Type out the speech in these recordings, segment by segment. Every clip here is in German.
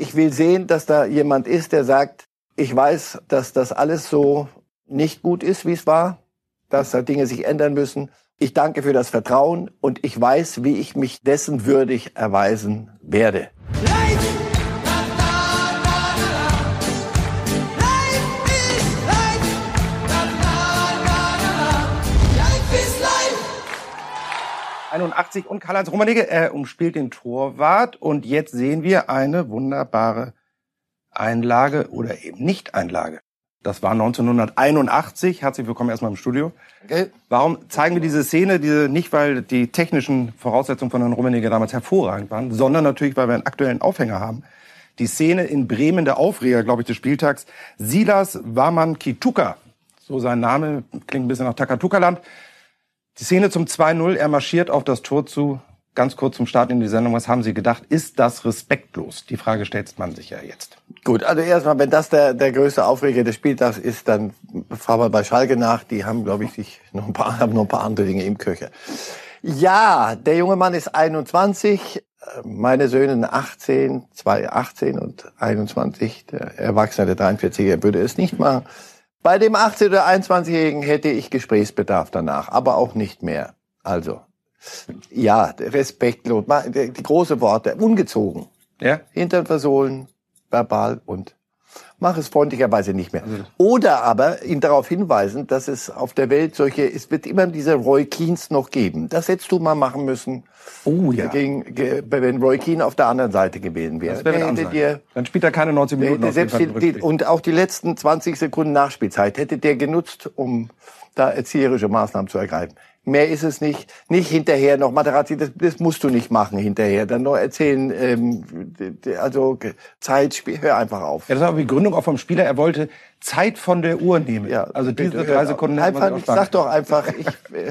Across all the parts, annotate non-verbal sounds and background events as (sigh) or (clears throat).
Ich will sehen, dass da jemand ist, der sagt, ich weiß, dass das alles so nicht gut ist, wie es war, dass da Dinge sich ändern müssen. Ich danke für das Vertrauen und ich weiß, wie ich mich dessen würdig erweisen werde. Und Karl-Heinz Rummenigge, er umspielt den Torwart und jetzt sehen wir eine wunderbare Einlage oder eben Nicht-Einlage. Das war 1981. Herzlich willkommen erstmal im Studio. Okay. Warum zeigen wir diese Szene? Diese nicht, weil die technischen Voraussetzungen von Herrn Rummenigge damals hervorragend waren, sondern natürlich, weil wir einen aktuellen Aufhänger haben. Die Szene in Bremen, der Aufreger, glaube ich, des Spieltags. Silas Waman Kituka, so sein Name, klingt ein bisschen nach Takatuka-Land. Die Szene zum 2-0, er marschiert auf das Tor zu. Ganz kurz zum Start in die Sendung, was haben Sie gedacht? Ist das respektlos? Die Frage stellt man sich ja jetzt. Gut, also erstmal, wenn das der, der größte Aufreger des Spieltags ist, dann fahren wir bei Schalke nach. Die haben, glaube ich, sich noch ein paar, (laughs) haben noch ein paar andere Dinge im Köcher. Ja, der junge Mann ist 21, meine Söhne 18, zwei 18 und 21. Der Erwachsene, der 43er, würde es nicht machen. Bei dem 18- oder 21-Jährigen hätte ich Gesprächsbedarf danach, aber auch nicht mehr. Also, ja, respektlos, die große Worte, ungezogen. Ja? Hintern versohlen, verbal und mach es freundlicherweise nicht mehr. Oder aber ihn darauf hinweisen, dass es auf der Welt solche, es wird immer diese Roy Keens noch geben. Das hättest du mal machen müssen. Oh ja. Gegen, wenn Roy Keane auf der anderen Seite gewesen wäre. Das wäre dir, Dann spielt er keine 90 Minuten. Selbst die, die, und auch die letzten 20 Sekunden Nachspielzeit hätte der genutzt, um da erzieherische Maßnahmen zu ergreifen. Mehr ist es nicht. Nicht hinterher noch Materazzi, das, das musst du nicht machen hinterher. Dann noch erzählen, ähm, also Zeit, hör einfach auf. Ja, das war die Gründung auch vom Spieler. Er wollte Zeit von der Uhr nehmen. Ja, also diese drei Sekunden. Einfach, ich sag doch einfach, ich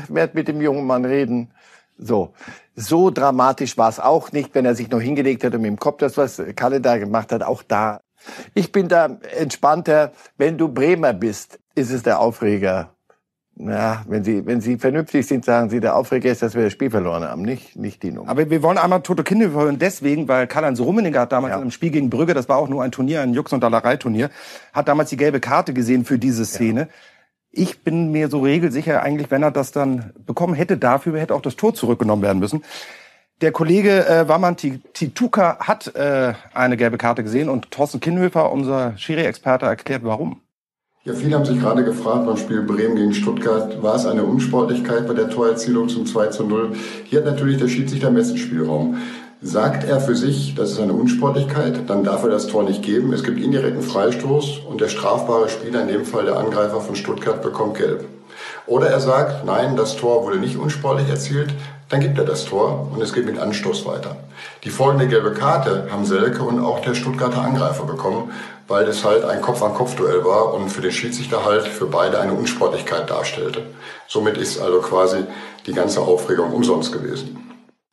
werde mit dem jungen Mann reden. So, so dramatisch war es auch nicht, wenn er sich noch hingelegt hat und mit dem Kopf das, was Kalle da gemacht hat, auch da. Ich bin da entspannter. Wenn du Bremer bist, ist es der Aufreger ja, wenn Sie, wenn Sie vernünftig sind, sagen Sie, der Aufreger ist, dass wir das Spiel verloren haben, nicht, nicht die Nummer. Aber wir wollen einmal Toto Kinder hören, deswegen, weil Karl-Heinz Rummenigge hat damals ja. im Spiel gegen Brügge, das war auch nur ein Turnier, ein Jux- und Dallerei-Turnier, hat damals die gelbe Karte gesehen für diese Szene. Ja. Ich bin mir so regelsicher eigentlich, wenn er das dann bekommen hätte dafür, hätte auch das Tor zurückgenommen werden müssen. Der Kollege äh, Waman Tituka hat äh, eine gelbe Karte gesehen und Thorsten Kinnhöfer, unser Schiri-Experte, erklärt, warum. Ja, viele haben sich gerade gefragt beim Spiel Bremen gegen Stuttgart, war es eine Unsportlichkeit bei der Torerzielung zum 2 zu 0? Hier hat natürlich der Schiedsrichter Messenspielraum. Sagt er für sich, das ist eine Unsportlichkeit, dann darf er das Tor nicht geben. Es gibt indirekten Freistoß und der strafbare Spieler, in dem Fall der Angreifer von Stuttgart, bekommt gelb. Oder er sagt, nein, das Tor wurde nicht unsportlich erzielt, dann gibt er das Tor und es geht mit Anstoß weiter. Die folgende gelbe Karte haben Selke und auch der Stuttgarter Angreifer bekommen, weil es halt ein Kopf-an-Kopf-Duell war und für den Schiedsrichter halt für beide eine Unsportlichkeit darstellte. Somit ist also quasi die ganze Aufregung umsonst gewesen.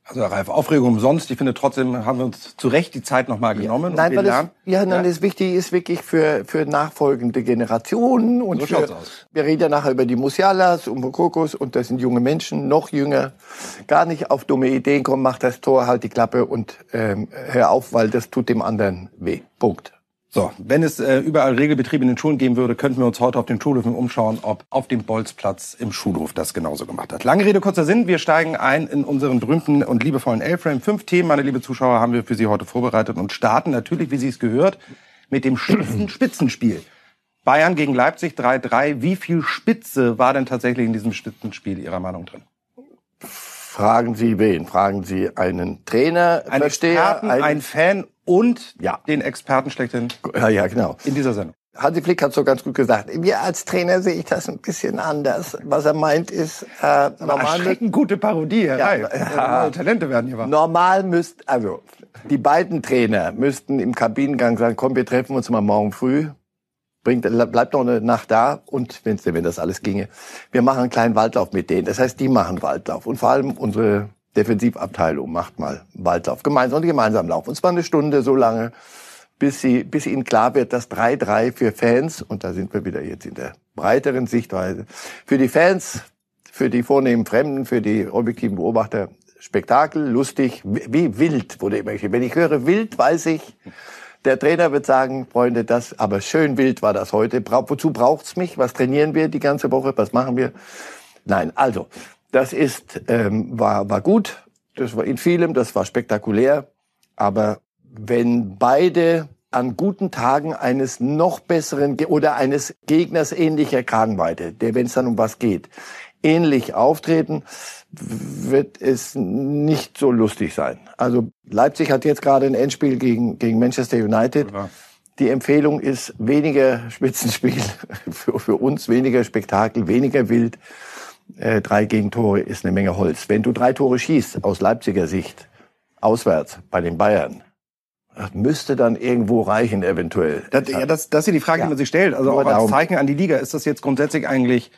Also Ralf, Aufregung umsonst. Ich finde trotzdem haben wir uns zu Recht die Zeit nochmal genommen. Ja, nein, weil es, ja, nein, ja. das Wichtige ist wirklich für, für nachfolgende Generationen. Und so für, aus. Wir reden ja nachher über die Musialas und Mokokos und das sind junge Menschen, noch jünger. Gar nicht auf dumme Ideen kommen, mach das Tor, halt die Klappe und ähm, hör auf, weil das tut dem anderen weh. Punkt. So, wenn es äh, überall Regelbetrieb in den Schulen geben würde, könnten wir uns heute auf den Schulhöfen umschauen, ob auf dem Bolzplatz im Schulhof das genauso gemacht hat. Lange Rede, kurzer Sinn. Wir steigen ein in unseren berühmten und liebevollen L-Frame. Fünf Themen, meine liebe Zuschauer, haben wir für Sie heute vorbereitet und starten natürlich, wie Sie es gehört, mit dem (clears throat) Spitzenspiel. Bayern gegen Leipzig 3-3. Wie viel Spitze war denn tatsächlich in diesem Spitzenspiel Ihrer Meinung drin? Fragen Sie wen? Fragen Sie einen Trainer, einen Versteher, Experten, einen, einen Fan und ja. den Experten schlechthin. Ja, ja, genau. In dieser Sendung. Hansi Flick hat so ganz gut gesagt. Wir als Trainer sehe ich das ein bisschen anders. Was er meint ist, äh, normal eine gute Parodie, Herr ja. Ja, (laughs) Talente werden hier wach. Normal müsst, also die beiden Trainer müssten im Kabinengang sagen, komm, wir treffen uns mal morgen früh. Bringt, bleibt noch eine Nacht da und wenn's, wenn das alles ginge, wir machen einen kleinen Waldlauf mit denen. Das heißt, die machen Waldlauf und vor allem unsere Defensivabteilung macht mal Waldlauf. Gemeinsam und gemeinsam laufen. Und zwar eine Stunde so lange, bis, sie, bis ihnen klar wird, dass 3-3 für Fans, und da sind wir wieder jetzt in der breiteren Sichtweise, für die Fans, für die vornehmen Fremden, für die objektiven Beobachter Spektakel, lustig, wie wild wurde immer geschrieben. Wenn ich höre wild, weiß ich, Der Trainer wird sagen, Freunde, das, aber schön wild war das heute. Wozu braucht's mich? Was trainieren wir die ganze Woche? Was machen wir? Nein, also, das ist, ähm, war, war gut. Das war in vielem, das war spektakulär. Aber wenn beide an guten Tagen eines noch besseren oder eines Gegners ähnlicher Kragenweite, der, wenn es dann um was geht, ähnlich auftreten, wird es nicht so lustig sein. Also Leipzig hat jetzt gerade ein Endspiel gegen, gegen Manchester United. Ja. Die Empfehlung ist weniger Spitzenspiel (laughs) für, für uns, weniger Spektakel, weniger wild. Äh, drei Gegentore ist eine Menge Holz. Wenn du drei Tore schießt, aus Leipziger Sicht, auswärts bei den Bayern, das müsste dann irgendwo reichen, eventuell. Das, ja, das, das ist die Frage, ja. die man sich stellt. Also auch als Zeichen an die Liga, ist das jetzt grundsätzlich eigentlich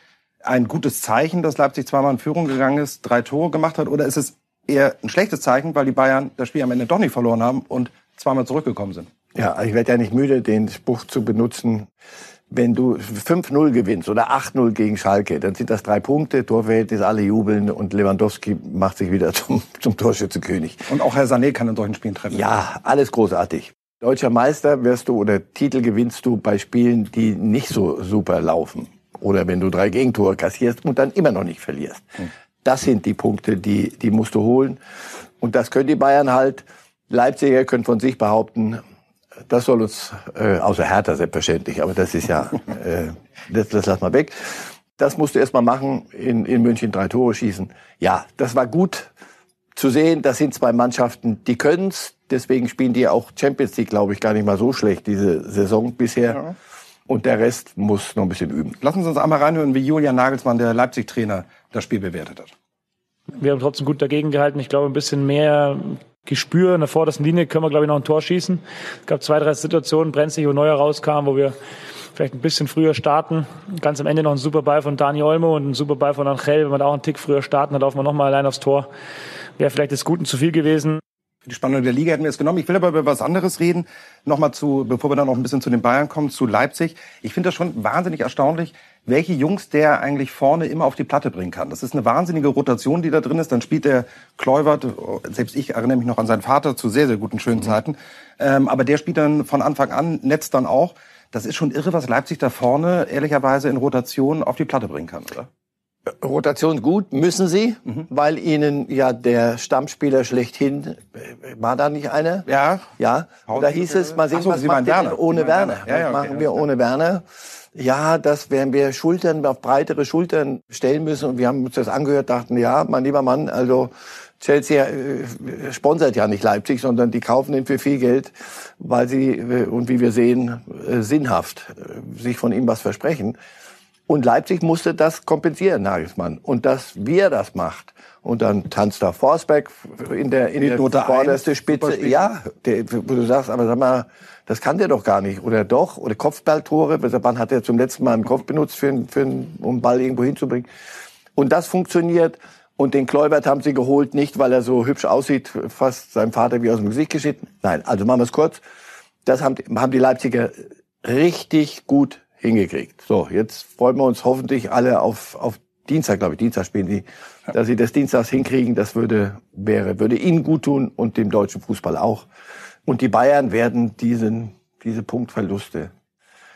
ein gutes Zeichen, dass Leipzig zweimal in Führung gegangen ist, drei Tore gemacht hat, oder ist es eher ein schlechtes Zeichen, weil die Bayern das Spiel am Ende doch nicht verloren haben und zweimal zurückgekommen sind? Ja, ich werde ja nicht müde, den Spruch zu benutzen. Wenn du 5-0 gewinnst oder 8-0 gegen Schalke, dann sind das drei Punkte, Torverhältnis, alle jubeln und Lewandowski macht sich wieder (laughs) zum, zum Torschützenkönig. Und auch Herr Sané kann in solchen Spielen treffen. Ja, alles großartig. Deutscher Meister wirst du oder Titel gewinnst du bei Spielen, die nicht so super laufen. Oder wenn du drei Gegentore kassierst und dann immer noch nicht verlierst. Hm. Das sind die Punkte, die, die musst du holen. Und das können die Bayern halt. Leipziger können von sich behaupten, das soll uns, äh, außer Hertha selbstverständlich, aber das ist ja, (laughs) äh, das, das lass mal weg. Das musst du erst mal machen, in, in München drei Tore schießen. Ja, das war gut zu sehen. Das sind zwei Mannschaften, die können's. Deswegen spielen die auch Champions League, glaube ich, gar nicht mal so schlecht diese Saison bisher. Ja. Und der Rest muss noch ein bisschen üben. Lassen Sie uns einmal reinhören, wie Julian Nagelsmann, der Leipzig-Trainer, das Spiel bewertet hat. Wir haben trotzdem gut dagegen gehalten. Ich glaube, ein bisschen mehr Gespür in der vordersten Linie können wir, glaube ich, noch ein Tor schießen. Es gab zwei, drei Situationen, Brenzlig, wo Neuer rauskam, wo wir vielleicht ein bisschen früher starten. Ganz am Ende noch ein super Ball von Dani Olmo und ein super Ball von Angel. Wenn wir da auch einen Tick früher starten, dann laufen wir nochmal allein aufs Tor. Wäre vielleicht des Guten zu viel gewesen die Spannung der Liga hätten wir es genommen. Ich will aber über was anderes reden. Nochmal zu, bevor wir dann noch ein bisschen zu den Bayern kommen, zu Leipzig. Ich finde das schon wahnsinnig erstaunlich, welche Jungs der eigentlich vorne immer auf die Platte bringen kann. Das ist eine wahnsinnige Rotation, die da drin ist. Dann spielt der Kluivert, selbst ich erinnere mich noch an seinen Vater zu sehr, sehr guten, schönen mhm. Zeiten. Ähm, aber der spielt dann von Anfang an, netzt dann auch. Das ist schon irre, was Leipzig da vorne ehrlicherweise in Rotation auf die Platte bringen kann, oder? Rotation gut, müssen sie, mhm. weil ihnen ja der Stammspieler schlechthin, war da nicht einer? Ja. Ja, da hieß es, mal sehen, so, was machen wir ohne Werner? Ja, ja, okay, machen wir ohne Werner? Ja, das werden wir Schultern auf breitere Schultern stellen müssen und wir haben uns das angehört, dachten, ja, mein lieber Mann, also Chelsea äh, sponsert ja nicht Leipzig, sondern die kaufen ihn für viel Geld, weil sie, äh, und wie wir sehen, äh, sinnhaft äh, sich von ihm was versprechen. Und Leipzig musste das kompensieren, Nagelsmann. Und dass wir das macht. Und dann tanzt da Forsberg in der, in der vorderste Spitze. Ja, der, wo du sagst, aber sag mal, das kann der doch gar nicht. Oder doch? Oder Kopfballtore. Wann hat er zum letzten Mal einen Kopf benutzt, für, für, um einen Ball irgendwo hinzubringen? Und das funktioniert. Und den Kleubert haben sie geholt, nicht weil er so hübsch aussieht, fast seinem Vater wie aus dem Gesicht geschnitten. Nein, also machen wir es kurz. Das haben, haben die Leipziger richtig gut hingekriegt. So, jetzt freuen wir uns hoffentlich alle auf, auf Dienstag, glaube ich, Dienstag spielen die, dass sie das Dienstags hinkriegen, das würde, wäre, würde ihnen gut tun und dem deutschen Fußball auch. Und die Bayern werden diesen, diese Punktverluste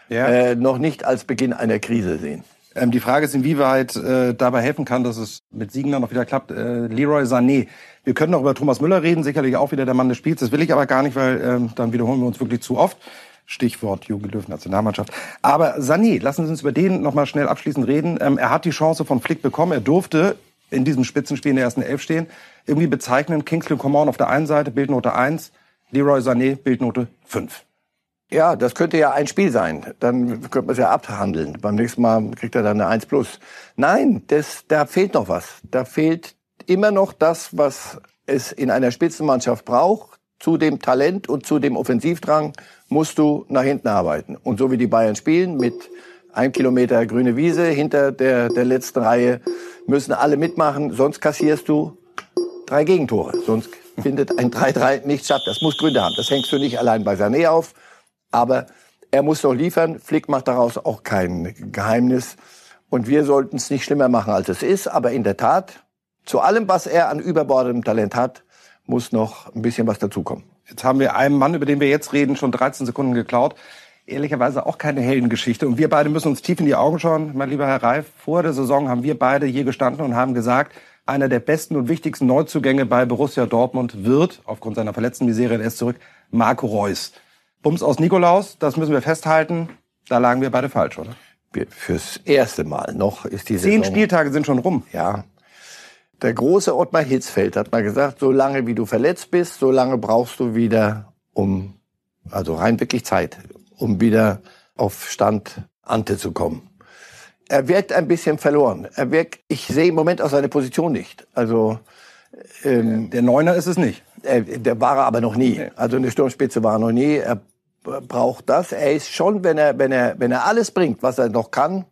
ja. äh, noch nicht als Beginn einer Krise sehen. Ähm, die Frage ist, inwieweit äh, dabei helfen kann, dass es mit Siegen dann noch wieder klappt. Äh, Leroy Sané. Wir können noch über Thomas Müller reden, sicherlich auch wieder der Mann des Spiels. Das will ich aber gar nicht, weil ähm, dann wiederholen wir uns wirklich zu oft. Stichwort Jugendlöwen-Nationalmannschaft. Aber Sané, lassen Sie uns über den noch mal schnell abschließend reden. Ähm, er hat die Chance von Flick bekommen. Er durfte in diesem Spitzenspiel in der ersten Elf stehen. Irgendwie bezeichnen, Kingsley Coman auf der einen Seite, Bildnote 1, Leroy Sané, Bildnote 5. Ja, das könnte ja ein Spiel sein. Dann könnte man es ja abhandeln. Beim nächsten Mal kriegt er dann eine 1 plus. Nein, das, da fehlt noch was. Da fehlt immer noch das, was es in einer Spitzenmannschaft braucht, zu dem Talent und zu dem Offensivdrang musst du nach hinten arbeiten. Und so wie die Bayern spielen, mit einem Kilometer grüne Wiese hinter der, der letzten Reihe, müssen alle mitmachen, sonst kassierst du drei Gegentore. Sonst findet ein 3-3 nicht statt. Das muss Gründe haben. Das hängst du nicht allein bei Sané auf. Aber er muss doch liefern. Flick macht daraus auch kein Geheimnis. Und wir sollten es nicht schlimmer machen, als es ist. Aber in der Tat, zu allem, was er an überbordendem Talent hat, muss noch ein bisschen was dazukommen. Jetzt haben wir einem Mann, über den wir jetzt reden, schon 13 Sekunden geklaut. Ehrlicherweise auch keine Heldengeschichte. Und wir beide müssen uns tief in die Augen schauen. Mein lieber Herr Reif, vor der Saison haben wir beide hier gestanden und haben gesagt, einer der besten und wichtigsten Neuzugänge bei Borussia Dortmund wird, aufgrund seiner verletzten Misere, der ist zurück, Marco Reus. Bums aus Nikolaus, das müssen wir festhalten. Da lagen wir beide falsch, oder? Fürs erste Mal noch ist die Zehn Saison, Spieltage sind schon rum. Ja. Der große Ottmar Hitzfeld hat mal gesagt, so lange wie du verletzt bist, so lange brauchst du wieder, um, also rein wirklich Zeit, um wieder auf Stand Ante zu kommen. Er wirkt ein bisschen verloren. Er wirkt, ich sehe im Moment auch seine Position nicht. Also, ähm, Der Neuner ist es nicht. er, der war er aber noch nie. Also eine Sturmspitze war er noch nie. Er braucht das. Er ist schon, wenn er, wenn er, wenn er alles bringt, was er noch kann,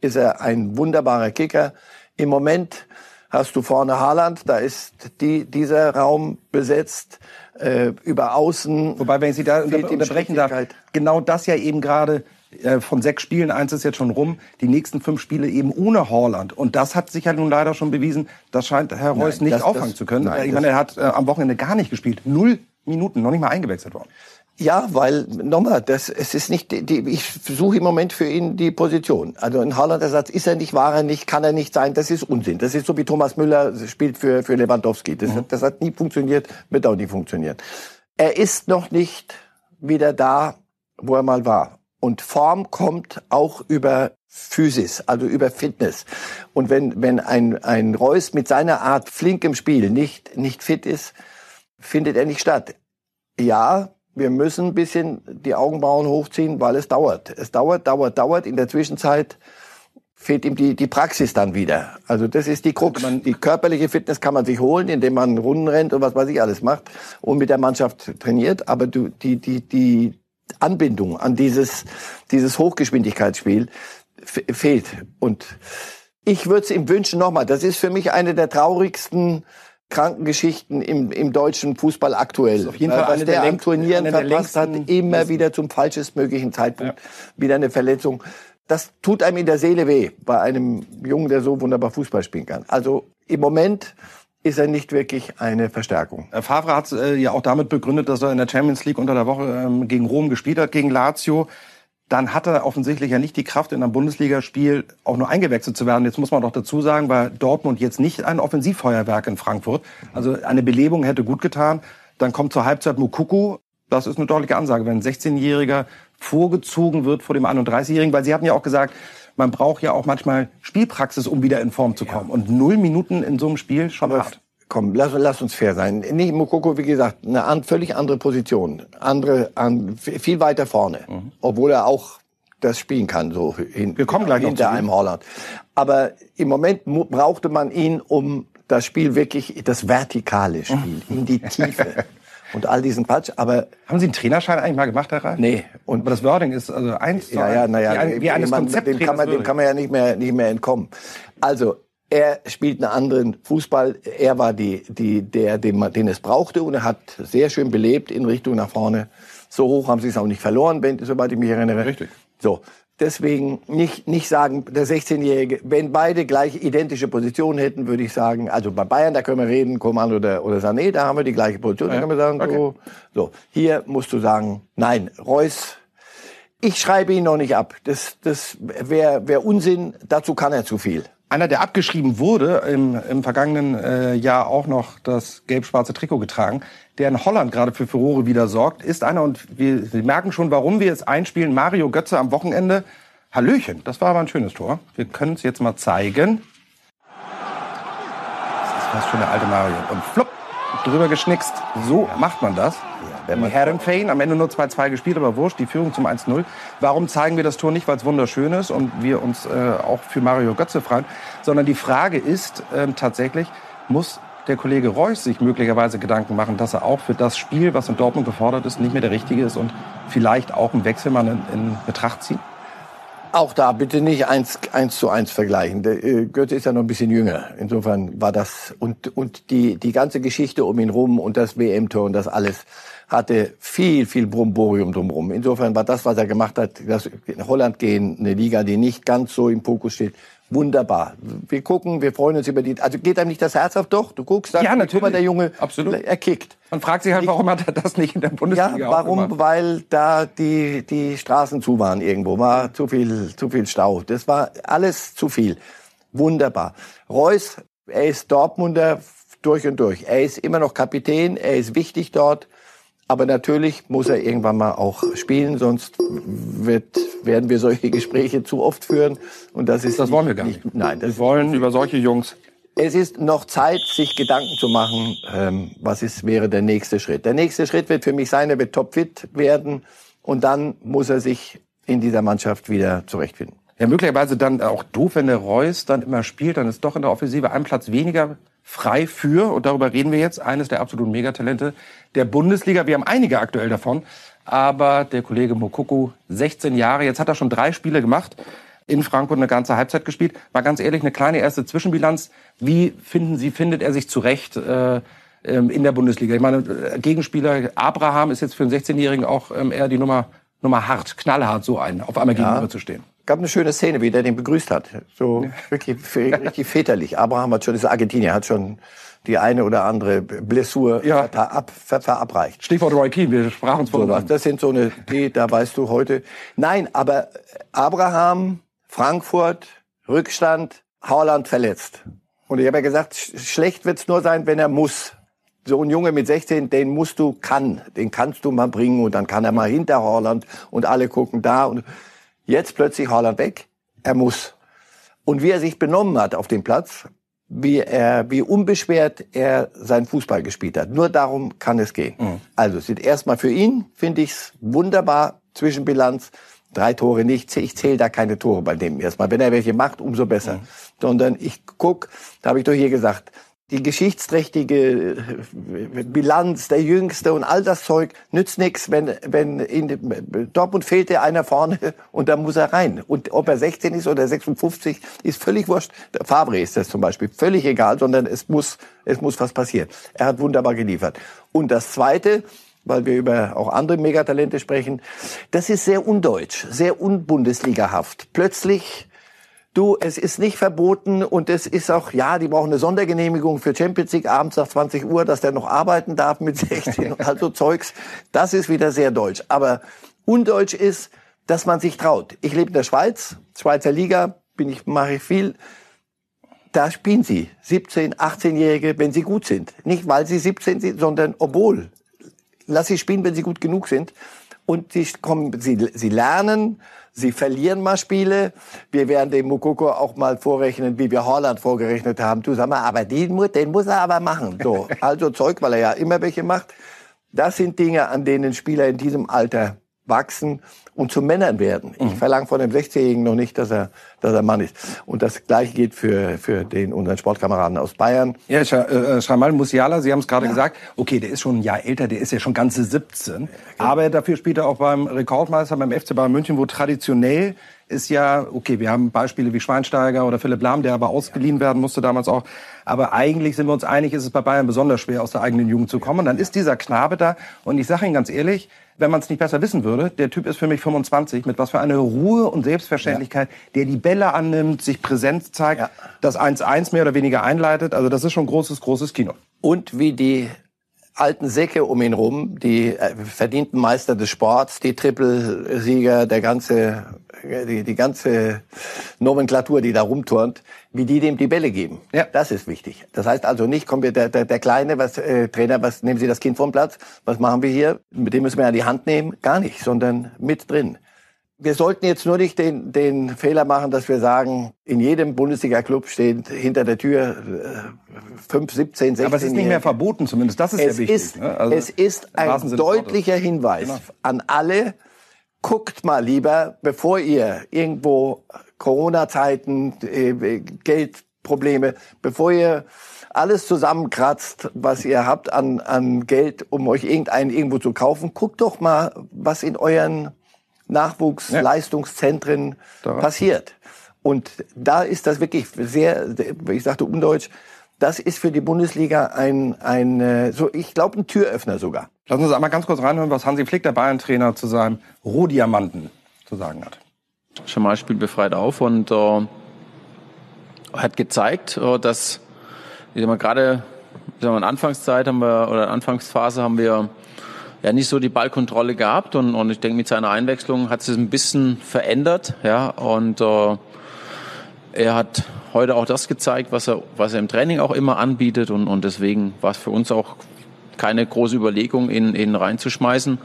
ist er ein wunderbarer Kicker. Im Moment hast du vorne Haaland, da ist die, dieser Raum besetzt, äh, über Außen. Wobei, wenn ich Sie da unter, unterbrechen darf, genau das ja eben gerade äh, von sechs Spielen, eins ist jetzt schon rum, die nächsten fünf Spiele eben ohne Haaland. Und das hat sich ja nun leider schon bewiesen, das scheint Herr Reus Nein, nicht das- auffangen das- zu können. nein, ich meine, er hat äh, am Wochenende gar nicht gespielt. Null Minuten, noch nicht mal eingewechselt worden. Ja, weil nochmal, das es ist nicht die, ich suche im Moment für ihn die Position. Also ein Haaland-Ersatz ist er nicht, war er nicht, kann er nicht sein. Das ist Unsinn. Das ist so wie Thomas Müller spielt für für Lewandowski. Das, hat- das hat nie funktioniert, wird auch nie funktionieren. Er ist noch nicht wieder da, wo er mal war. Und Form kommt auch über Physis, also über Fitness. Und wenn wenn ein ein Reus mit seiner Art flink im Spiel nicht nicht fit ist, findet er nicht statt ja, wir müssen ein bisschen die Augenbrauen hochziehen, weil es dauert. Es dauert, dauert, dauert. In der Zwischenzeit fehlt ihm die, die Praxis dann wieder. Also das ist die Krux. Die körperliche Fitness kann man sich holen, indem man Runden rennt und was weiß ich alles macht und mit der Mannschaft trainiert. Aber du, die, die, die Anbindung an dieses, dieses Hochgeschwindigkeitsspiel fe- fehlt. Und ich würde es ihm wünschen nochmal. Das ist für mich eine der traurigsten Krankengeschichten im, im deutschen Fußball aktuell. auf jeden Fall was der der am Turnieren verpasst hat, immer wieder zum falschestmöglichen Zeitpunkt wieder eine Verletzung. Das tut einem in der Seele weh bei einem Jungen, der so wunderbar Fußball spielen kann. Also im Moment ist er nicht wirklich eine Verstärkung. Äh, Favre hat äh, ja auch damit begründet, dass er in der Champions League unter der Woche ähm, gegen Rom gespielt hat, gegen Lazio. Dann hat er offensichtlich ja nicht die Kraft, in einem Bundesligaspiel auch nur eingewechselt zu werden. Jetzt muss man doch dazu sagen, weil Dortmund jetzt nicht ein Offensivfeuerwerk in Frankfurt. Also eine Belebung hätte gut getan. Dann kommt zur Halbzeit Mukuku. Das ist eine deutliche Ansage, wenn ein 16-Jähriger vorgezogen wird vor dem 31-Jährigen. Weil Sie hatten ja auch gesagt, man braucht ja auch manchmal Spielpraxis, um wieder in Form zu kommen. Und null Minuten in so einem Spiel schon hart. Komm, lass, lass uns fair sein. Nicht Mokoko, wie gesagt, eine an, völlig andere Position. Andere, an, viel weiter vorne. Obwohl er auch das spielen kann, so hin, Wir kommen gleich hinter einem Holland. Aber im Moment brauchte man ihn, um das Spiel wirklich, das vertikale Spiel, in die Tiefe. (laughs) Und all diesen Quatsch, aber Haben Sie einen Trainerschein eigentlich mal gemacht, Herr Reif? nee. Und Aber das Wording ist also eins zu Ja, ja, naja, wie, ein, wie eines man, dem kann man, dem kann man ja nicht mehr, nicht mehr entkommen. Also, er spielt einen anderen Fußball. Er war die, die, der, den, man, den es brauchte und er hat sehr schön belebt in Richtung nach vorne. So hoch haben sie es auch nicht verloren, wenn, soweit ich mich erinnere. Richtig. So. Deswegen nicht, nicht sagen, der 16-Jährige, wenn beide gleich identische Positionen hätten, würde ich sagen, also bei Bayern, da können wir reden, Coman oder, oder Sané, da haben wir die gleiche Position, da Ja. können wir sagen, so, so. Hier musst du sagen, nein, Reus, ich schreibe ihn noch nicht ab. Das, das wäre wär Unsinn. Dazu kann er zu viel. Einer, der abgeschrieben wurde, im, im vergangenen äh, Jahr auch noch das gelb-schwarze Trikot getragen, der in Holland gerade für Furore wieder sorgt, ist einer, und wir, Sie merken schon, warum wir es einspielen, Mario Götze am Wochenende. Hallöchen, das war aber ein schönes Tor. Wir können es jetzt mal zeigen. Das ist fast schon der alte Mario. Und flupp, drüber geschnickst. So macht man das. Man- Herrenfein, am Ende nur 2-2 gespielt, aber wurscht, die Führung zum 1-0. Warum zeigen wir das Tor nicht, weil es wunderschön ist und wir uns äh, auch für Mario Götze freuen, sondern die Frage ist ähm, tatsächlich, muss der Kollege Reus sich möglicherweise Gedanken machen, dass er auch für das Spiel, was in Dortmund gefordert ist, nicht mehr der Richtige ist und vielleicht auch einen Wechsel mal in, in Betracht ziehen? Auch da bitte nicht eins, eins zu eins vergleichen. Der, äh, Goethe ist ja noch ein bisschen jünger. Insofern war das und und die die ganze Geschichte um ihn rum und das WM-Tor und das alles hatte viel viel Bromborium drumherum. Insofern war das, was er gemacht hat, das in Holland gehen, eine Liga, die nicht ganz so im Fokus steht, wunderbar. Wir gucken, wir freuen uns über die. Also geht einem nicht das Herz auf? Doch, du guckst, sagst, Ja, natürlich. guck mal, der Junge, Absolut. er kickt. Man fragt sich halt, warum hat er das nicht in der Bundesliga Ja, warum? Weil da die, die Straßen zu waren irgendwo, war zu viel, zu viel Stau. Das war alles zu viel. Wunderbar. Reus, er ist Dortmunder durch und durch. Er ist immer noch Kapitän, er ist wichtig dort. Aber natürlich muss er irgendwann mal auch spielen, sonst wird, werden wir solche Gespräche zu oft führen. Und das ist Das wollen wir gar nicht. Nein, das Wir wollen über solche Jungs. es ist noch Zeit, sich Gedanken zu machen, ähm, was ist, wäre der nächste Schritt. Der nächste Schritt wird für mich sein, er wird topfit werden und dann muss er sich in dieser Mannschaft wieder zurechtfinden. Ja, möglicherweise dann auch doof, wenn der Reus dann immer spielt, dann ist doch in der Offensive ein Platz weniger frei für, und darüber reden wir jetzt, eines der absoluten Megatalente der Bundesliga. Wir haben einige aktuell davon, aber der Kollege Mokuku, 16 Jahre, jetzt hat er schon drei Spiele gemacht, in Frankfurt eine ganze Halbzeit gespielt. Mal ganz ehrlich, eine kleine erste Zwischenbilanz. Wie finden Sie, findet er sich zurecht äh, ähm, in der Bundesliga? Ich meine, äh, Gegenspieler Abraham ist jetzt für einen 16-Jährigen auch ähm, eher die Nummer, Nummer hart, knallhart so einen, auf einmal gegenüber zu stehen. gab eine schöne Szene, wie der den begrüßt hat. So wirklich, richtig väterlich. Abraham hat schon, ist Argentinier, hat schon die eine oder andere Blessur Ja. ver ab, ver verabreicht. Stichwort Roy Keane, wir sprachen So, vorhin an. das sind so eine, die, da weißt du heute. Nein, aber Abraham, Frankfurt, Rückstand, Haaland verletzt. Und ich habe ja gesagt, sch schlecht wird's nur sein, wenn er muss. So ein Junge mit 16, den musst du, kann, den kannst du mal bringen und dann kann er mal hinter Haaland und alle gucken da und jetzt plötzlich Haaland weg. Er muss. Und wie er sich benommen hat auf dem Platz, wie er, wie unbeschwert er seinen Fußball gespielt hat. Nur darum kann es gehen. Also es sind erstmal für ihn, finde ich's wunderbar, Zwischenbilanz. Drei Tore nicht, ich zähle da keine Tore bei dem erstmal. Wenn er welche macht, umso besser. Sondern ich guck, da habe ich doch hier gesagt, die geschichtsträchtige äh, Bilanz, der Jüngste und all das Zeug nützt nichts, wenn, wenn in Dortmund fehlt dir einer vorne (laughs) und da muss er rein. Und ob er 16 ist oder 56, ist völlig wurscht. Der Fabre ist das zum Beispiel völlig egal, sondern es muss, es muss was passieren. Er hat wunderbar geliefert. Und das Zweite, weil wir über auch andere Megatalente sprechen, das ist sehr undeutsch, sehr unbundesligahaft. Plötzlich Du, es ist nicht verboten und es ist auch, ja, die brauchen eine Sondergenehmigung für Champions League abends nach 20 Uhr, dass der noch arbeiten darf mit 16 und also (laughs) Zeugs. Das ist wieder sehr deutsch. Aber undeutsch ist, dass man sich traut. Ich lebe in der Schweiz, Schweizer Liga, bin ich, mache ich viel. Da spielen sie 17, 18-Jährige, wenn sie gut sind. Nicht weil sie 17 sind, sondern obwohl. Lass sie spielen, wenn sie gut genug sind. Und sie kommen, sie, sie lernen, sie verlieren mal Spiele. Wir werden dem Mukoko auch mal vorrechnen, wie wir Holland vorgerechnet haben. Du sag mal, aber den, den muss er aber machen. So, (laughs) also Zeug, weil er ja immer welche macht. Das sind Dinge, an denen Spieler in diesem Alter wachsen und zu Männern werden. Ich verlange von dem 16-Jährigen noch nicht, dass er, dass er Mann ist. Und das Gleiche geht für, für den, unseren Sportkameraden aus Bayern. Ja, Sch äh, Shamal Musiala, Sie haben es gerade gesagt. Okay, der ist schon ein Jahr älter, der ist ja schon ganze 17. Aber dafür spielt er auch beim Rekordmeister, beim FC Bayern München, wo traditionell ist ja, okay, wir haben Beispiele wie Schweinsteiger oder Philipp Lahm, der aber ausgeliehen werden musste damals auch. Aber eigentlich sind wir uns einig, ist es bei Bayern besonders schwer, aus der eigenen Jugend zu kommen. Und dann ist dieser Knabe da. Und ich sage Ihnen ganz ehrlich, wenn man es nicht besser wissen würde, der Typ ist für mich 25, mit was für eine Ruhe und Selbstverständlichkeit, der die Bälle annimmt, sich präsent zeigt, Ja. das 1-1 mehr oder weniger einleitet. Also das ist schon großes, großes Kino. und wie die alten Säcke um ihn rum, die äh, verdienten Meister des Sports, die Trippelsieger, der ganze, die, die ganze Nomenklatur, die da rumturnt, wie die dem die Bälle geben. Ja. Das ist wichtig. Das heißt also nicht, wir, der, der, der Kleine, was, äh, Trainer, was, nehmen Sie das Kind vom Platz, was machen wir hier? Mit dem müssen wir an die Hand nehmen? Gar nicht, sondern mit drin. Wir sollten jetzt nur nicht den, den Fehler machen, dass wir sagen, in jedem Bundesliga-Club steht hinter der Tür äh, 5, 17, 16 Aber es ist nicht mehr verboten zumindest. Das ist es sehr wichtig. ist, ne? Also es ist ein deutlicher Hinweis Genau. an alle, guckt mal lieber, bevor ihr irgendwo Corona-Zeiten, äh, Geldprobleme, bevor ihr alles zusammenkratzt, was ihr habt an, an Geld, um euch irgendeinen irgendwo zu kaufen, guckt doch mal, was in euren Nachwuchsleistungszentren passiert. Und da ist das wirklich sehr, ich sagte undeutsch, das ist für die Bundesliga ein, ein äh, so ich glaube, ein Türöffner sogar. Lassen Sie uns einmal ganz kurz reinhören, was Hansi Flick, der Bayern-Trainer, zu seinem Rohdiamanten zu sagen hat. Jamal spielt befreit auf und äh, hat gezeigt, äh, dass ich sag mal, gerade in der Anfangszeit haben wir oder Anfangsphase haben wir ja nicht so die Ballkontrolle gehabt und, und ich denke mit seiner Einwechslung hat sich ein bisschen verändert, ja und äh, er hat heute auch das gezeigt, was er was er im Training auch immer anbietet und, und deswegen war es für uns auch keine große Überlegung, ihn, ihn reinzuschmeißen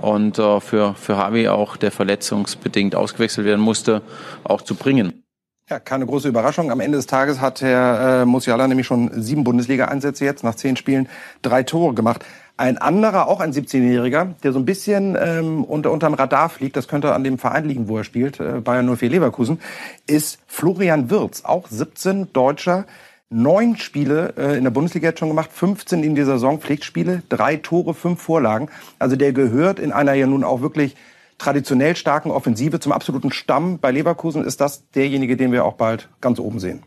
und äh, für für Harvey auch der verletzungsbedingt ausgewechselt werden musste auch zu bringen. Ja, keine große Überraschung. Am Ende des Tages hat Herr äh, Musiala nämlich schon sieben Bundesliga-Einsätze jetzt, nach zehn Spielen drei Tore gemacht. Ein anderer, auch ein 17-Jähriger, der so ein bisschen ähm, unter unterm Radar fliegt, das könnte an dem Verein liegen, wo er spielt, äh, Bayern 04 Leverkusen, ist Florian Wirz, auch 17, Deutscher, neun Spiele äh, in der Bundesliga jetzt schon gemacht, 15 in dieser Saison Pflichtspiele, drei Tore, fünf Vorlagen. Also der gehört in einer ja nun auch wirklich traditionell starken Offensive zum absoluten Stamm. Bei Leverkusen ist das derjenige, den wir auch bald ganz oben sehen.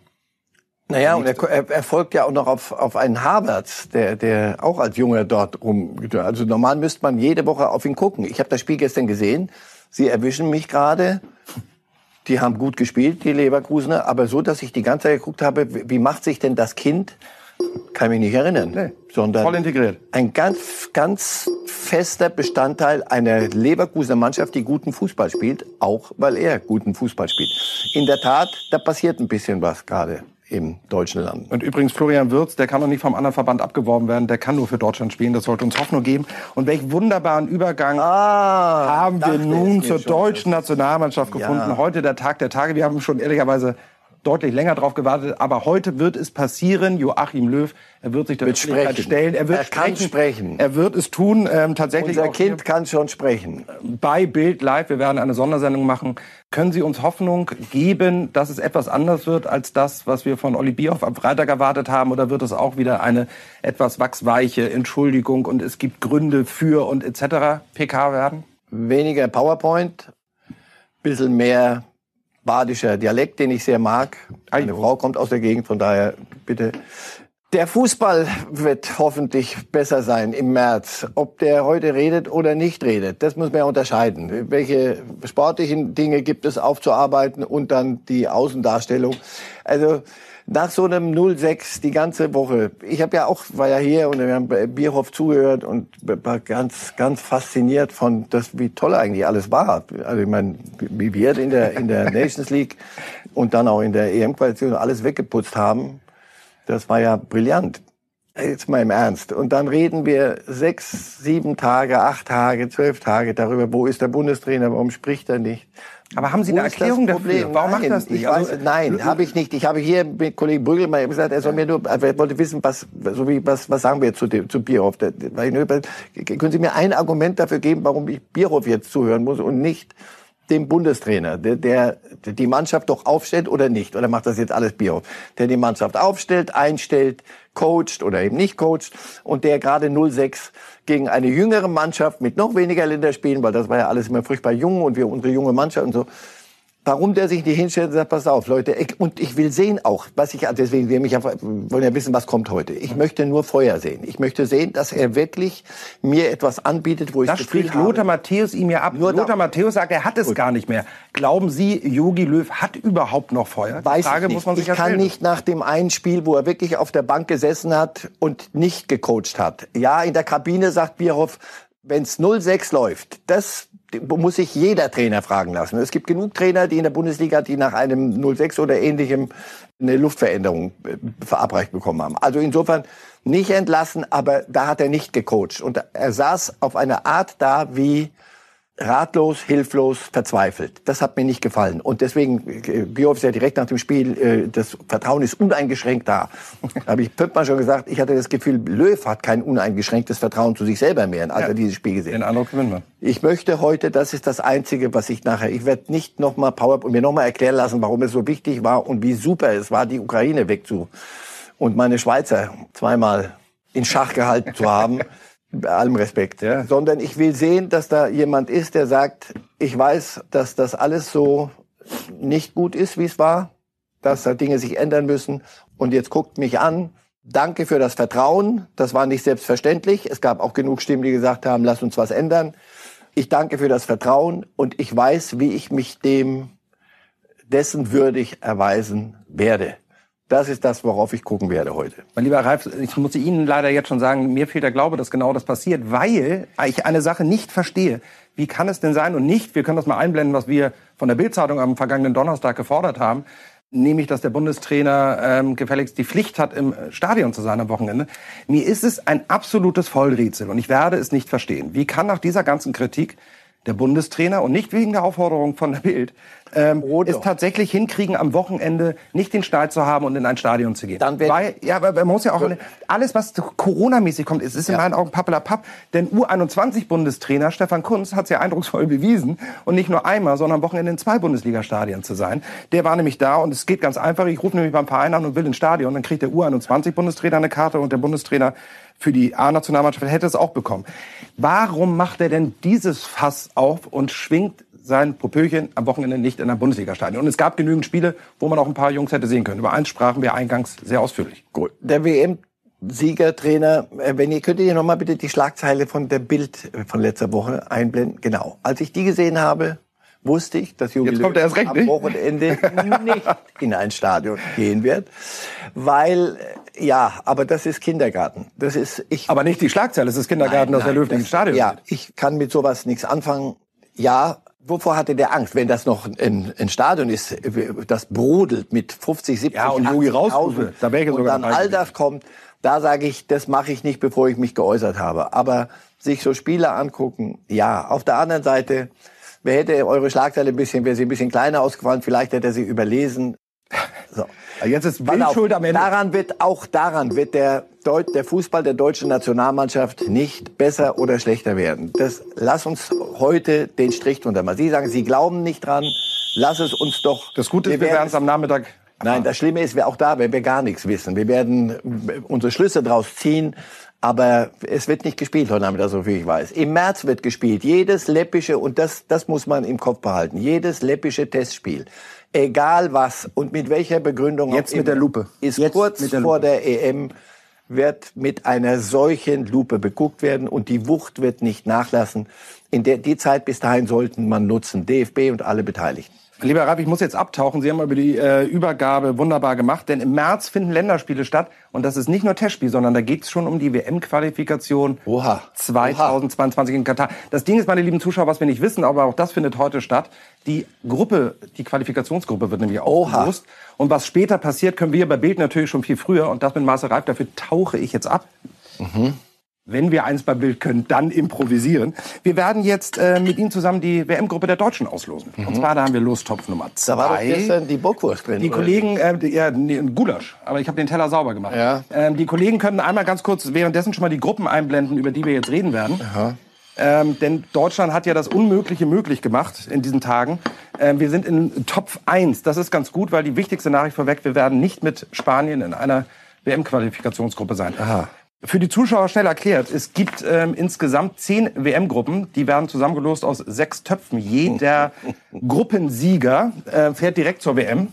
Naja, und er, er folgt ja auch noch auf, auf einen Havertz, der, der auch als Junger dort rum. Also normal müsste man jede Woche auf ihn gucken. Ich habe das Spiel gestern gesehen. Sie erwischen mich gerade. Die haben gut gespielt, die Leverkusener, aber so, dass ich die ganze Zeit geguckt habe, wie macht sich denn das Kind kann mich nicht erinnern. Nee, sondern voll integriert. Ein ganz, ganz fester Bestandteil einer Leverkusener Mannschaft, die guten Fußball spielt, auch weil er guten Fußball spielt. In der Tat, da passiert ein bisschen was gerade im deutschen Land. Und übrigens Florian Wirz, der kann noch nicht vom anderen Verband abgeworben werden, der kann nur für Deutschland spielen, das sollte uns Hoffnung geben. Und welch wunderbaren Übergang ah, haben wir nun zur deutschen Nationalmannschaft gefunden. Ja. Heute der Tag der Tage. Wir haben schon ehrlicherweise deutlich länger drauf gewartet. Aber heute wird es passieren. Joachim Löw, er wird sich der Öffentlichkeit stellen. Er wird er sprechen. kann sprechen. Er wird es tun. Ähm, tatsächlich. Unser Kind kann schon sprechen. Bei Bild Live. Wir werden eine Sondersendung machen. Können Sie uns Hoffnung geben, dass es etwas anders wird als das, was wir von Olli Bierhoff am Freitag erwartet haben? Oder wird es auch wieder eine etwas wachsweiche Entschuldigung und es gibt Gründe für und etc. PK werden? Weniger PowerPoint, bisschen mehr badischer Dialekt, den ich sehr mag. Eine Frau kommt aus der Gegend, von daher bitte. Der Fußball wird hoffentlich besser sein im März. Ob der heute redet oder nicht redet, das muss man ja unterscheiden. Welche sportlichen Dinge gibt es aufzuarbeiten und dann die Außendarstellung. Also nach so einem 0-6 die ganze Woche. Ich habe ja auch, war ja hier und wir haben Bierhoff zugehört und war ganz, ganz fasziniert von das, wie toll eigentlich alles war. Also ich meine, wie wir in der, in der (laughs) Nations League und dann auch in der EM-Qualifikation alles weggeputzt haben. Das war ja brillant. Jetzt mal im Ernst. Und dann reden wir sechs, sieben Tage, acht Tage, zwölf Tage darüber, wo ist der Bundestrainer, warum spricht er nicht? Aber haben Sie eine Erklärung dafür? Warum nein, macht das nicht? Also, weiß, nein, habe ich nicht. Ich habe hier mit Kollegen Brügel mal gesagt, er soll mir nur, er wollte wissen, was, so wie, was, was sagen wir zu, dem, zu Bierhoff? Können Sie mir ein Argument dafür geben, warum ich Bierhoff jetzt zuhören muss und nicht dem Bundestrainer, der, der die Mannschaft doch aufstellt oder nicht? Oder macht das jetzt alles Bierhoff? Der die Mannschaft aufstellt, einstellt, coacht oder eben nicht coacht und der gerade 06 gegen eine jüngere Mannschaft mit noch weniger Länderspielen, weil das war ja alles immer furchtbar jung und wir unsere junge Mannschaft und so, warum der sich nicht hinstellt und sagt, pass auf, Leute, ich, und ich will sehen auch, was ich, deswegen wir mich ja, wollen ja wissen, was kommt heute. Ich möchte nur Feuer sehen. Ich möchte sehen, dass er wirklich mir etwas anbietet, wo ich das spricht Lothar Matthäus ihm ja ab. Nur Lothar Matthäus sagt, er hat es Gut. gar nicht mehr. Glauben Sie, Yogi Löw hat überhaupt noch Feuer? Weiß Die Frage ich nicht. muss man sich Ich kann nicht nach dem einen Spiel, wo er wirklich auf der Bank gesessen hat und nicht gecoacht hat. Ja, in der Kabine sagt Bierhoff, wenn es 0-6 läuft, das muss sich jeder Trainer fragen lassen. Es gibt genug Trainer, die in der Bundesliga, die nach einem 06 oder ähnlichem eine Luftveränderung äh, verabreicht bekommen haben. Also insofern nicht entlassen, aber da hat er nicht gecoacht. Und er saß auf eine Art da wie ratlos, hilflos, verzweifelt. Das hat mir nicht gefallen. Und deswegen, Bioff ist ja direkt nach dem Spiel, äh, das Vertrauen ist uneingeschränkt da. (laughs) Da habe ich Pöppmann schon gesagt, ich hatte das Gefühl, Löw hat kein uneingeschränktes Vertrauen zu sich selber mehr, als ja, er dieses Spiel gesehen hat. Den Eindruck gewinnen wir. Ich möchte heute, das ist das Einzige, was ich nachher, ich werde nicht nochmal Power und mir nochmal erklären lassen, warum es so wichtig war und wie super es war, die Ukraine wegzu und meine Schweizer zweimal in Schach gehalten zu haben. (laughs) bei allem Respekt, ja. sondern ich will sehen, dass da jemand ist, der sagt, ich weiß, dass das alles so nicht gut ist, wie es war, dass da Dinge sich ändern müssen und jetzt guckt mich an. Danke für das Vertrauen. Das war nicht selbstverständlich. Es gab auch genug Stimmen, die gesagt haben, lass uns was ändern. Ich danke für das Vertrauen und ich weiß, wie ich mich dem dessen würdig erweisen werde. Das ist das, worauf ich gucken werde heute. Mein lieber Ralf, ich muss Ihnen leider jetzt schon sagen, mir fehlt der Glaube, dass genau das passiert, weil ich eine Sache nicht verstehe. Wie kann es denn sein und nicht, wir können das mal einblenden, was wir von der Bildzeitung am vergangenen Donnerstag gefordert haben, nämlich, dass der Bundestrainer ähm, gefälligst die Pflicht hat, im Stadion zu sein am Wochenende. Mir ist es ein absolutes Vollrätsel und ich werde es nicht verstehen. Wie kann nach dieser ganzen Kritik der Bundestrainer und nicht wegen der Aufforderung von der Bild ähm, es tatsächlich hinkriegen, am Wochenende nicht den Stall zu haben und in ein Stadion zu gehen. Dann Weil, ja, aber man muss ja auch alles, was Corona-mäßig kommt, es ist in Ja. meinen Augen Pappelapapp. Denn U21-Bundestrainer Stefan Kunz hat es ja eindrucksvoll bewiesen und nicht nur einmal, sondern am Wochenende in zwei Bundesliga-Stadien zu sein. Der war nämlich da und es geht ganz einfach. Ich rufe nämlich beim Verein an und will ins Stadion, dann kriegt der U21-Bundestrainer eine Karte und der Bundestrainer für die A-Nationalmannschaft hätte es auch bekommen. Warum macht er denn dieses Fass auf und schwingt sein Popöchen am Wochenende nicht in einem Bundesliga-Stadion? Und es gab genügend Spiele, wo man auch ein paar Jungs hätte sehen können. Über eins sprachen wir eingangs sehr ausführlich. Gut. Der WM-Siegertrainer, äh, wenn ihr könnt ihr noch mal bitte die Schlagzeile von der Bild äh, von letzter Woche einblenden. Genau. Als ich die gesehen habe, wusste ich, dass Jogi Jetzt kommt er erst recht, am nicht? Wochenende (laughs) nicht in ein Stadion gehen wird, weil äh, ja, aber das ist Kindergarten. Das ist ich. Aber nicht die Schlagzeile, es ist Kindergarten, dass der Löw nicht ins Stadion Ja, ich kann mit sowas nichts anfangen. Ja, wovor hatte der Angst? Wenn das noch ein, ein Stadion ist, das brodelt mit 50, 70, Ja, und Jogi 80.000, rausrufe, da wäre ich und sogar dann dabei all das kommt, da sage ich, das mache ich nicht, bevor ich mich geäußert habe. Aber sich so Spiele angucken, ja. Auf der anderen Seite, wer hätte eure Schlagzeile ein bisschen, wäre sie ein bisschen kleiner ausgefallen, vielleicht hätte er sie überlesen. (laughs) So. Jetzt ist Bild schuld am Ende. Daran wird, auch daran wird der, Deut der Fußball der deutschen Nationalmannschaft nicht besser oder schlechter werden. Das, lass uns heute den Strich drunter machen. Sie sagen, Sie glauben nicht dran. Lass es uns doch. Das Gute ist, wir werden werden es am Nachmittag. Nein, das Schlimme ist, wir auch da, wenn wir gar nichts wissen. Wir werden unsere Schlüsse draus ziehen. Aber es wird nicht gespielt heute Nachmittag, so viel ich weiß. Im März wird gespielt. Jedes läppische, und das, das muss man im Kopf behalten, jedes läppische Testspiel, egal was und mit welcher Begründung Jetzt mit der immer, Lupe. ist Jetzt kurz der vor Lupe. der EM wird mit einer solchen Lupe beguckt werden und die Wucht wird nicht nachlassen. In der, die Zeit bis dahin sollten man nutzen, DFB und alle Beteiligten. Lieber Rapp, ich muss jetzt abtauchen. Sie haben über die äh, Übergabe wunderbar gemacht, denn im März finden Länderspiele statt und das ist nicht nur Testspiel, sondern da geht es schon um die WM-Qualifikation Oha. 2022 in Katar. Das Ding ist, meine lieben Zuschauer, was wir nicht wissen, aber auch das findet heute statt. Die Gruppe, die Qualifikationsgruppe wird nämlich Oha. aufgelöst. Und was später passiert, können wir bei Bild natürlich schon viel früher. Und das mit Marcel Reif, dafür tauche ich jetzt ab. Wenn wir eins bei Bild können, dann improvisieren. Wir werden jetzt äh, mit Ihnen zusammen die WM-Gruppe der Deutschen auslosen. Und zwar, da haben wir Lostopf Nummer zwei. Da war doch gestern die Bockwurst drin. Die? Kollegen, äh, die- ja, nee, ein Gulasch, aber ich habe den Teller sauber gemacht. Ja. Ähm, die Kollegen können einmal ganz kurz währenddessen schon mal die Gruppen einblenden, über die wir jetzt reden werden. Ähm, denn Deutschland hat ja das Unmögliche möglich gemacht in diesen Tagen. Ähm, wir sind in Top 1. Das ist ganz gut, weil die wichtigste Nachricht vorweg, wir werden nicht mit Spanien in einer WM-Qualifikationsgruppe sein. Für die Zuschauer schnell erklärt, es gibt ähm, insgesamt zehn WM-Gruppen, die werden zusammengelost aus sechs Töpfen. Jeder (laughs) Gruppensieger äh, fährt direkt zur WM.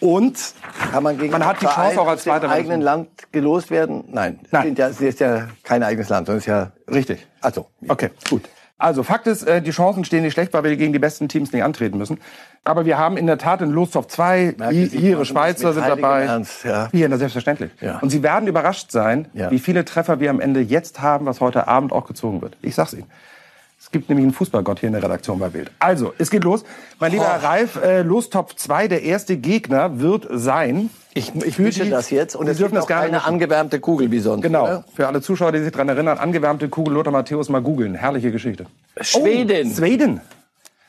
Und Kann man gegen Man hat die Verein Chance auch als Zweiter eigenen Land gelost werden? Nein. Nein. Sind ja, es ist ja kein eigenes Land, sondern ist ja. richtig. Also, Okay, gut. Also Fakt ist, äh, die Chancen stehen nicht schlecht, weil wir gegen die besten Teams nicht antreten müssen. Aber wir haben in der Tat in Lostopf 2, Merke, Sie ihre Schweizer sind dabei. Ernst, ja. Hier, na, selbstverständlich. Ja. Und Sie werden überrascht sein, Ja. wie viele Treffer wir am Ende jetzt haben, was heute Abend auch gezogen wird. Ich sag's Ihnen. Es gibt nämlich einen Fußballgott hier in der Redaktion bei Bild. Also, es geht los. Mein lieber Oh. Ralf, äh, Lostopf 2, der erste Gegner wird sein. ich, ich die- das jetzt und es dürfen das gerne keine mischen. angewärmte Kugel wie sonst. Genau. Oder? Für alle Zuschauer, die sich daran erinnern, angewärmte Kugel Lothar Matthäus mal googeln. Herrliche Geschichte. Schweden. Oh, Schweden.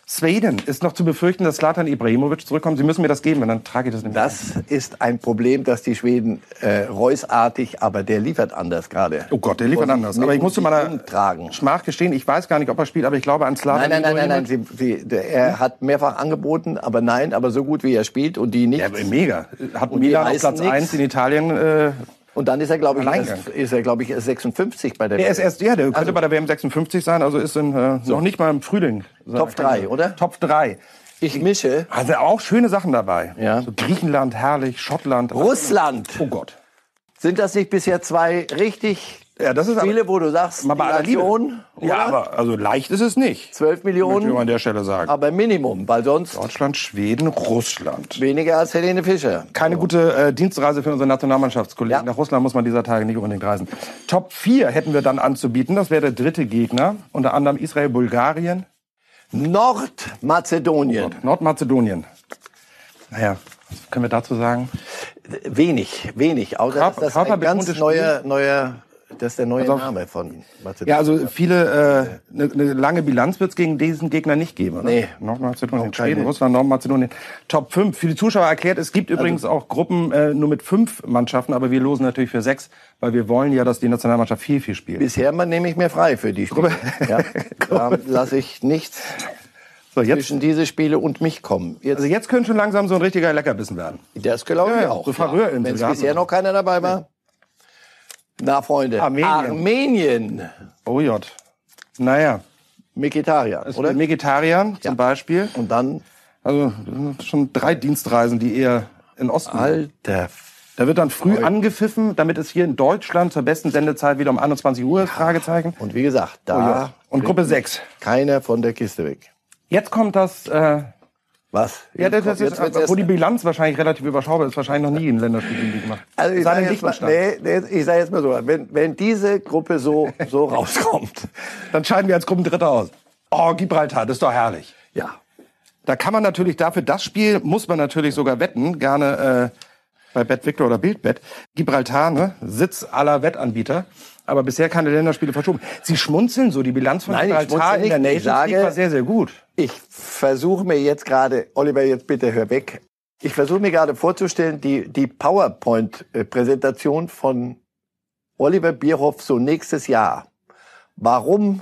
Schweden. Ist noch zu befürchten, dass Slatan Ibrahimovic zurückkommt. Sie müssen mir das geben, dann trage ich das nämlich. Das ist ein Problem, dass die Schweden äh, Reusartig, aber der liefert anders gerade. Oh Gott, der liefert anders. Aber ich muss zu sich meiner. Schmach gestehen, ich weiß gar nicht, ob er spielt, aber ich glaube an Slatan Nein, nein, nein, nein, nein. Sie, sie, er hat mehrfach angeboten, aber nein, aber so gut wie er spielt und die nicht. Ja, mega. Hat Milan auf Platz nix. 1 in Italien. Äh, Und dann ist er, glaube ich, erst, ist er, glaube ich, erst 56 bei der der ist erst, ja, der könnte Also- bei der WM 56 sein, also ist in, äh, noch nicht mal im Frühling. Top drei, oder? Top 3. Ich mische. Also auch schöne Sachen dabei. Ja. So Griechenland, herrlich, Schottland. Russland. Oh Gott. Sind das nicht bisher zwei richtig Ja, das ist Spiele, wo du sagst, Mal bei aller Liebe. Nation, Ja, aber also leicht ist es nicht. 12 Möchte ich Millionen, an der Stelle sagen. aber Minimum, weil sonst Deutschland, Schweden, Russland. weniger als Helene Fischer. Keine gute äh, Dienstreise für unsere Nationalmannschaftskollegen. Ja. Nach Russland muss man dieser Tage nicht unbedingt reisen. Top 4 hätten wir dann anzubieten. Das wäre der dritte Gegner. Unter anderem Israel, Bulgarien, Nordmazedonien. Nordmazedonien. Naja, was können wir dazu sagen? Wenig, wenig. Außer Körper- dass das ein ganz neuer, neuer, das ist der neue Also- Name von Mazedonien. Ja, also viele, eine äh, ne lange Bilanz wird es gegen diesen Gegner nicht geben, oder? Nee. Nordmazedonien, Schweden, Russland, Nordmazedonien. Top 5. Für die Zuschauer erklärt, es gibt übrigens Also auch Gruppen äh, nur mit fünf Mannschaften, aber wir losen natürlich für sechs, weil wir wollen ja, dass die Nationalmannschaft viel, viel spielt. Bisher man nehme ich mir frei für die Spiele. (laughs) ja, da lasse ich nichts So, jetzt, zwischen diese Spiele und mich kommen. Jetzt, also jetzt könnte schon langsam so ein richtiger Leckerbissen werden. das glaube ich Ja, ja, auch. so Färöerinseln, Wenn es bisher noch keiner dabei war. Na, Freunde. Armenien. Armenien. Oh Gott. Naja, Mikitarian, oder? oder? Vegetariern zum Beispiel. Und dann, Also schon drei Dienstreisen, die eher in Osten. alter, Da wird dann früh angepfiffen, damit es hier in Deutschland zur besten Sendezeit wieder um 21 Uhr ist, Fragezeichen. und wie gesagt, da Oh ja. Und Gruppe 6. keiner von der Kiste weg. Jetzt kommt das, äh, Was? ja, das, das Jetzt erst- wo die Bilanz wahrscheinlich relativ überschaubar ist, wahrscheinlich noch nie ein Länderspiel gemacht. Also ich sage jetzt, mal- nee, nee, ich sag jetzt mal so, wenn, wenn diese Gruppe so, so (laughs) rauskommt, Dann scheiden wir als Gruppendritter aus. Oh, Gibraltar, das ist doch herrlich. ja, Da kann man natürlich dafür, das Spiel muss man natürlich sogar wetten, gerne äh, bei Bet Victor oder Bildbet. Gibraltar, ne, Sitz aller Wettanbieter, aber bisher keine Länderspiele verschoben. Sie schmunzeln so, die Bilanz von Nein, Gibraltar in der Nations League war sehr, sehr gut. Ich versuche mir jetzt gerade, Oliver, jetzt bitte hör weg. Ich versuche mir gerade vorzustellen, die, die PowerPoint-Präsentation von Oliver Bierhoff so nächstes Jahr. Warum,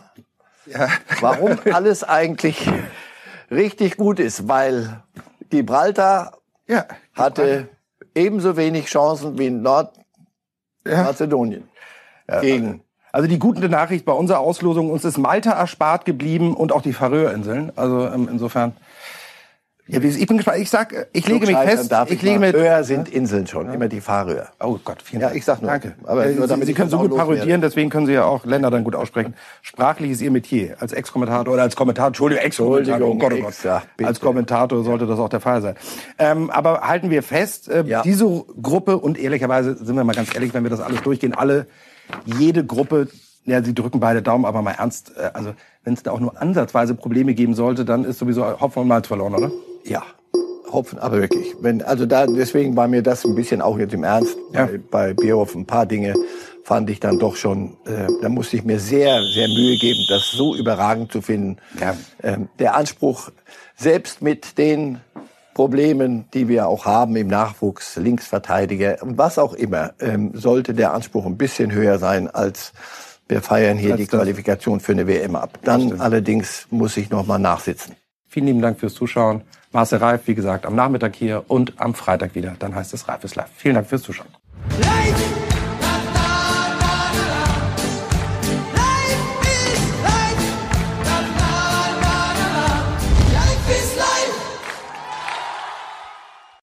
(laughs) warum alles eigentlich richtig gut ist, weil Gibraltar Ja, hatte ebenso wenig Chancen wie Nordmazedonien gegen. Also die gute Nachricht bei unserer Auslosung, uns ist Malta erspart geblieben und auch die Färöerinseln. Also ähm, insofern. Ja, ich bin gespannt. Ich sag, ich lege mich fest. Ich lege mit. Höher sind Inseln schon, immer die Fahrröhr. Oh Gott, vielen Ja, Dank. ich sag nur. Danke. Aber Aber nur damit Sie ich können so gut parodieren, deswegen können Sie ja auch Länder dann gut aussprechen. Sprachlich ist Ihr Metier. Als Ex-Kommentator oder als Kommentator, Entschuldigung, Ex-Kommentator. Oh Gott, oh Gott. Ja, als Kommentator sollte das auch der Fall sein. Ähm, aber halten wir fest, äh, Ja. diese Gruppe, und ehrlicherweise sind wir mal ganz ehrlich, wenn wir das alles durchgehen, alle, jede Gruppe, ja, sie drücken beide Daumen, aber mal ernst, äh, also wenn es da auch nur ansatzweise Probleme geben sollte, dann ist sowieso Hopfen und Malz verloren, oder? Ja, Hopfen, aber wirklich. Wenn, also da, deswegen war mir das ein bisschen auch jetzt im Ernst. Ja. Bei, bei Bierhoff ein paar Dinge fand ich dann doch schon, äh, da musste ich mir sehr, sehr Mühe geben, das so überragend zu finden. Ja. Ähm, der Anspruch, selbst mit den Problemen, die wir auch haben im Nachwuchs, Linksverteidiger und was auch immer, ähm, sollte der Anspruch ein bisschen höher sein als wir feiern hier Als die. Qualifikation für eine WM ab. Dann allerdings muss ich noch mal nachsitzen. Vielen lieben Dank fürs Zuschauen. Marcel Reif, wie gesagt, am Nachmittag hier und am Freitag wieder. Dann heißt es Reif ist live. Vielen Dank fürs Zuschauen. Life